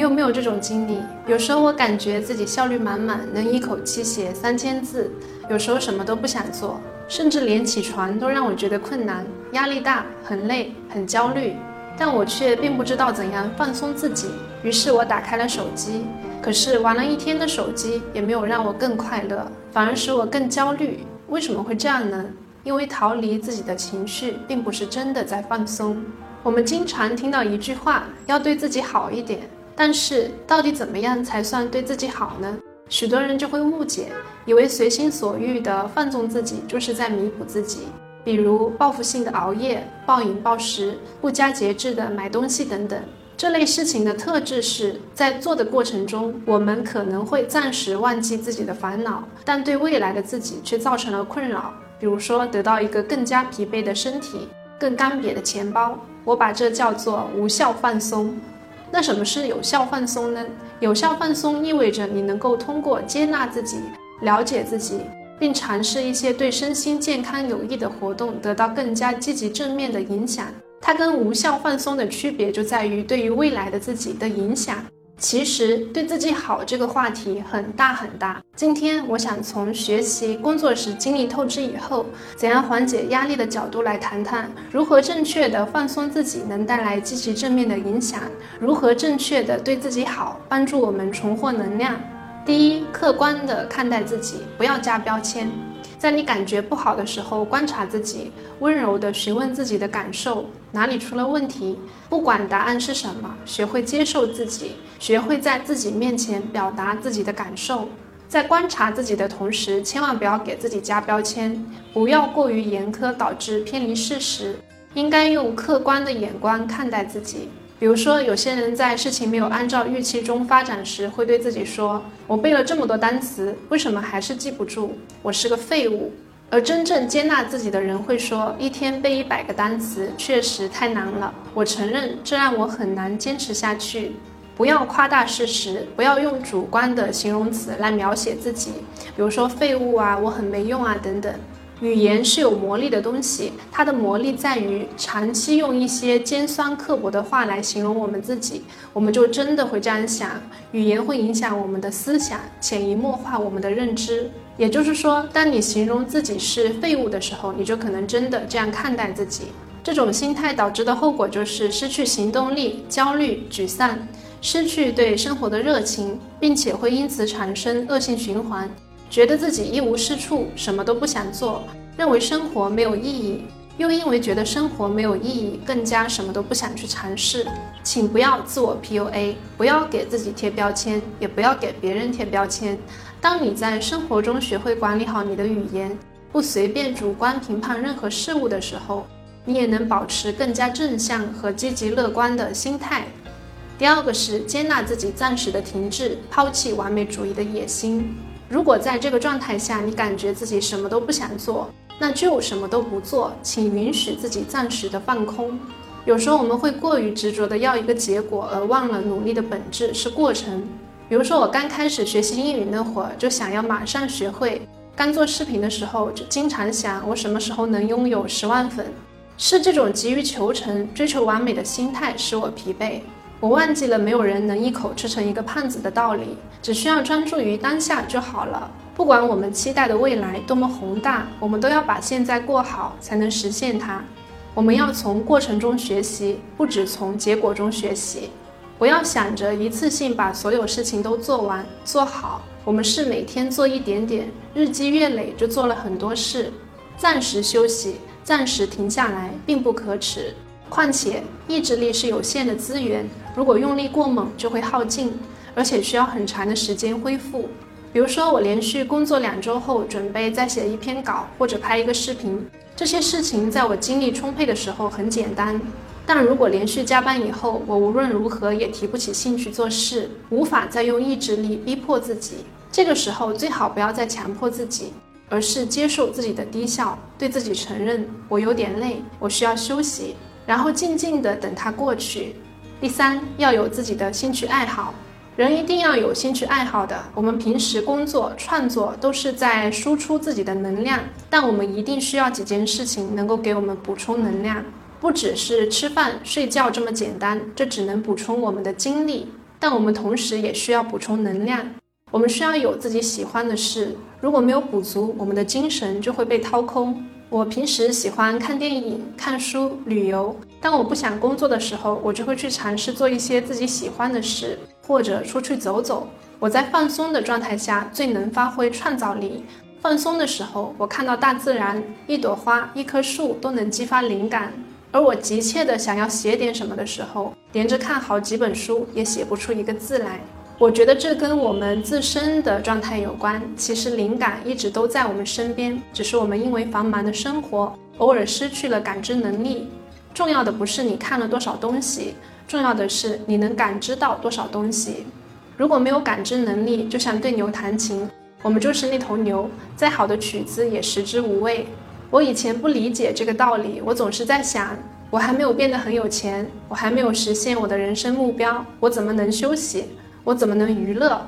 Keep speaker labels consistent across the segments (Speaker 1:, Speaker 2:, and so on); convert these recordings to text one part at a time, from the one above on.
Speaker 1: 你有没有这种经历？有时候我感觉自己效率满满，能一口气写三千字；有时候什么都不想做，甚至连起床都让我觉得困难，压力大，很累，很焦虑。但我却并不知道怎样放松自己，于是我打开了手机。可是玩了一天的手机也没有让我更快乐，反而使我更焦虑。为什么会这样呢？因为逃离自己的情绪，并不是真的在放松。我们经常听到一句话：要对自己好一点。但是，到底怎么样才算对自己好呢？许多人就会误解，以为随心所欲的放纵自己就是在弥补自己，比如报复性的熬夜、暴饮暴食、不加节制的买东西等等。这类事情的特质是在做的过程中，我们可能会暂时忘记自己的烦恼，但对未来的自己却造成了困扰。比如说，得到一个更加疲惫的身体、更干瘪的钱包，我把这叫做无效放松。那什么是有效放松呢？有效放松意味着你能够通过接纳自己、了解自己，并尝试一些对身心健康有益的活动，得到更加积极正面的影响。它跟无效放松的区别就在于对于未来的自己的影响。其实对自己好这个话题很大很大。今天我想从学习工作时经历透支以后，怎样缓解压力的角度来谈谈，如何正确的放松自己能带来积极正面的影响，如何正确的对自己好，帮助我们重获能量。第一，客观的看待自己，不要加标签。在你感觉不好的时候，观察自己，温柔地询问自己的感受，哪里出了问题？不管答案是什么，学会接受自己，学会在自己面前表达自己的感受。在观察自己的同时，千万不要给自己加标签，不要过于严苛，导致偏离事实。应该用客观的眼光看待自己。比如说，有些人在事情没有按照预期中发展时，会对自己说：“我背了这么多单词，为什么还是记不住？我是个废物。”而真正接纳自己的人会说：“一天背一百个单词确实太难了，我承认这让我很难坚持下去。”不要夸大事实，不要用主观的形容词来描写自己，比如说“废物啊”“我很没用啊”等等。语言是有魔力的东西，它的魔力在于长期用一些尖酸刻薄的话来形容我们自己，我们就真的会这样想。语言会影响我们的思想，潜移默化我们的认知。也就是说，当你形容自己是废物的时候，你就可能真的这样看待自己。这种心态导致的后果就是失去行动力、焦虑、沮丧，失去对生活的热情，并且会因此产生恶性循环。觉得自己一无是处，什么都不想做，认为生活没有意义，又因为觉得生活没有意义，更加什么都不想去尝试。请不要自我 PUA，不要给自己贴标签，也不要给别人贴标签。当你在生活中学会管理好你的语言，不随便主观评判任何事物的时候，你也能保持更加正向和积极乐观的心态。第二个是接纳自己暂时的停滞，抛弃完美主义的野心。如果在这个状态下，你感觉自己什么都不想做，那就什么都不做，请允许自己暂时的放空。有时候我们会过于执着的要一个结果，而忘了努力的本质是过程。比如说我刚开始学习英语那会儿，就想要马上学会；刚做视频的时候，就经常想我什么时候能拥有十万粉。是这种急于求成、追求完美的心态使我疲惫。我忘记了没有人能一口吃成一个胖子的道理，只需要专注于当下就好了。不管我们期待的未来多么宏大，我们都要把现在过好，才能实现它。我们要从过程中学习，不只从结果中学习。不要想着一次性把所有事情都做完做好。我们是每天做一点点，日积月累就做了很多事。暂时休息，暂时停下来，并不可耻。况且意志力是有限的资源，如果用力过猛就会耗尽，而且需要很长的时间恢复。比如说，我连续工作两周后，准备再写一篇稿或者拍一个视频，这些事情在我精力充沛的时候很简单。但如果连续加班以后，我无论如何也提不起兴趣做事，无法再用意志力逼迫自己。这个时候最好不要再强迫自己，而是接受自己的低效，对自己承认我有点累，我需要休息。然后静静的等它过去。第三，要有自己的兴趣爱好，人一定要有兴趣爱好的。我们平时工作、创作都是在输出自己的能量，但我们一定需要几件事情能够给我们补充能量，不只是吃饭睡觉这么简单，这只能补充我们的精力。但我们同时也需要补充能量。我们需要有自己喜欢的事，如果没有补足，我们的精神就会被掏空。我平时喜欢看电影、看书、旅游。当我不想工作的时候，我就会去尝试做一些自己喜欢的事，或者出去走走。我在放松的状态下最能发挥创造力。放松的时候，我看到大自然，一朵花、一棵树都能激发灵感。而我急切的想要写点什么的时候，连着看好几本书也写不出一个字来。我觉得这跟我们自身的状态有关。其实灵感一直都在我们身边，只是我们因为繁忙的生活，偶尔失去了感知能力。重要的不是你看了多少东西，重要的是你能感知到多少东西。如果没有感知能力，就像对牛弹琴，我们就是那头牛，再好的曲子也食之无味。我以前不理解这个道理，我总是在想，我还没有变得很有钱，我还没有实现我的人生目标，我怎么能休息？我怎么能娱乐？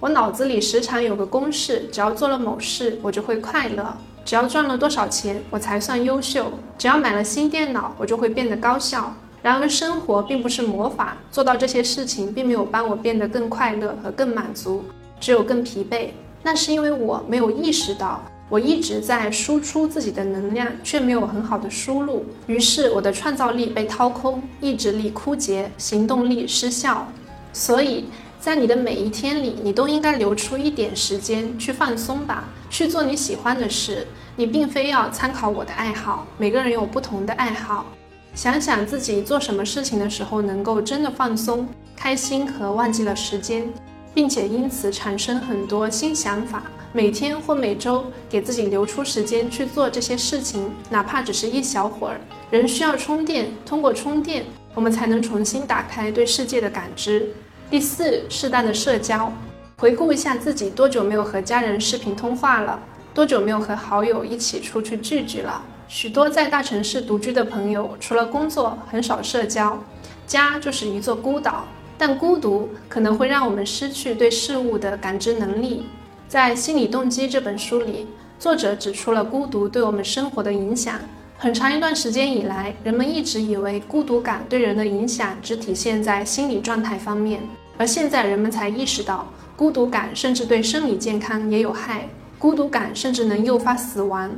Speaker 1: 我脑子里时常有个公式：只要做了某事，我就会快乐；只要赚了多少钱，我才算优秀；只要买了新电脑，我就会变得高效。然而，生活并不是魔法，做到这些事情并没有帮我变得更快乐和更满足，只有更疲惫。那是因为我没有意识到，我一直在输出自己的能量，却没有很好的输入，于是我的创造力被掏空，意志力枯竭，行动力失效。所以。在你的每一天里，你都应该留出一点时间去放松吧，去做你喜欢的事。你并非要参考我的爱好，每个人有不同的爱好。想想自己做什么事情的时候能够真的放松、开心和忘记了时间，并且因此产生很多新想法。每天或每周给自己留出时间去做这些事情，哪怕只是一小会儿。人需要充电，通过充电，我们才能重新打开对世界的感知。第四，适当的社交。回顾一下自己多久没有和家人视频通话了，多久没有和好友一起出去聚聚了。许多在大城市独居的朋友，除了工作，很少社交，家就是一座孤岛。但孤独可能会让我们失去对事物的感知能力。在《心理动机》这本书里，作者指出了孤独对我们生活的影响。很长一段时间以来，人们一直以为孤独感对人的影响只体现在心理状态方面。而现在人们才意识到，孤独感甚至对生理健康也有害，孤独感甚至能诱发死亡。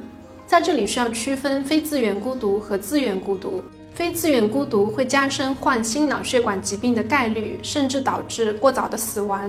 Speaker 1: 在这里需要区分非自愿孤独和自愿孤独。非自愿孤独会加深患心脑血管疾病的概率，甚至导致过早的死亡。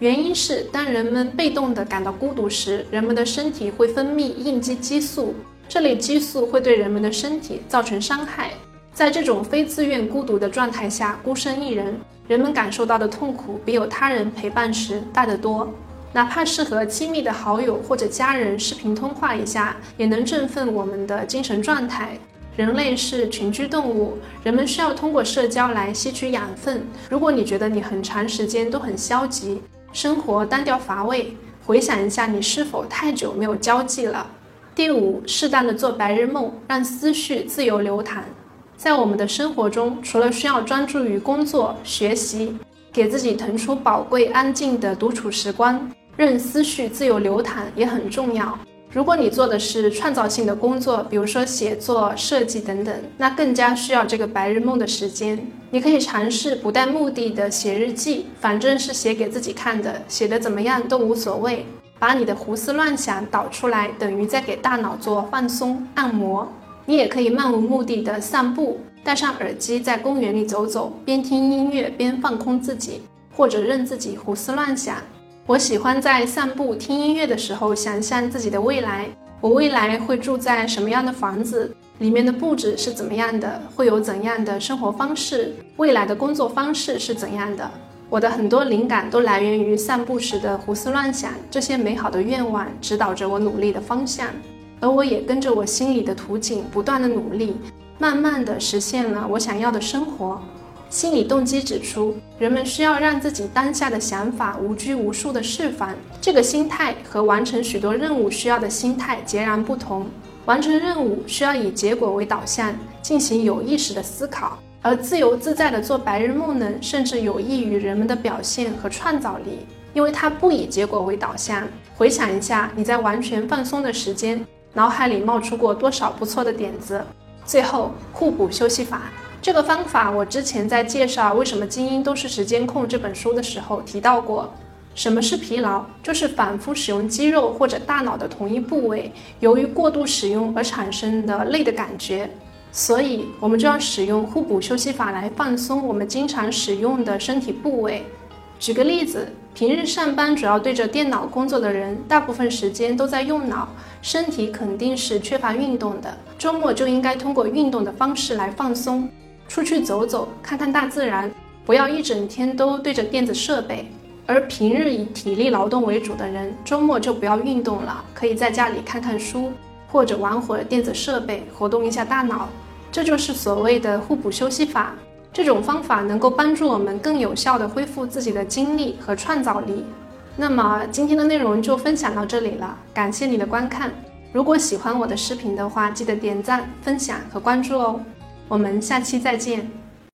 Speaker 1: 原因是当人们被动地感到孤独时，人们的身体会分泌应激激素，这类激素会对人们的身体造成伤害。在这种非自愿孤独的状态下，孤身一人。人们感受到的痛苦比有他人陪伴时大得多，哪怕是和亲密的好友或者家人视频通话一下，也能振奋我们的精神状态。人类是群居动物，人们需要通过社交来吸取养分。如果你觉得你很长时间都很消极，生活单调乏味，回想一下你是否太久没有交际了。第五，适当的做白日梦，让思绪自由流淌。在我们的生活中，除了需要专注于工作、学习，给自己腾出宝贵安静的独处时光，任思绪自由流淌也很重要。如果你做的是创造性的工作，比如说写作、设计等等，那更加需要这个白日梦的时间。你可以尝试不带目的的写日记，反正是写给自己看的，写的怎么样都无所谓。把你的胡思乱想导出来，等于在给大脑做放松按摩。你也可以漫无目的的散步，戴上耳机在公园里走走，边听音乐边放空自己，或者任自己胡思乱想。我喜欢在散步听音乐的时候想象自己的未来，我未来会住在什么样的房子，里面的布置是怎么样的，会有怎样的生活方式，未来的工作方式是怎样的。我的很多灵感都来源于散步时的胡思乱想，这些美好的愿望指导着我努力的方向。而我也跟着我心里的图景不断的努力，慢慢的实现了我想要的生活。心理动机指出，人们需要让自己当下的想法无拘无束的释放，这个心态和完成许多任务需要的心态截然不同。完成任务需要以结果为导向，进行有意识的思考，而自由自在的做白日梦呢，甚至有益于人们的表现和创造力，因为它不以结果为导向。回想一下，你在完全放松的时间。脑海里冒出过多少不错的点子？最后，互补休息法，这个方法我之前在介绍《为什么精英都是时间控》这本书的时候提到过。什么是疲劳？就是反复使用肌肉或者大脑的同一部位，由于过度使用而产生的累的感觉。所以，我们就要使用互补休息法来放松我们经常使用的身体部位。举个例子，平日上班主要对着电脑工作的人，大部分时间都在用脑，身体肯定是缺乏运动的。周末就应该通过运动的方式来放松，出去走走，看看大自然，不要一整天都对着电子设备。而平日以体力劳动为主的人，周末就不要运动了，可以在家里看看书，或者玩会儿电子设备，活动一下大脑。这就是所谓的互补休息法。这种方法能够帮助我们更有效地恢复自己的精力和创造力。那么今天的内容就分享到这里了，感谢你的观看。如果喜欢我的视频的话，记得点赞、分享和关注哦。我们下期再见。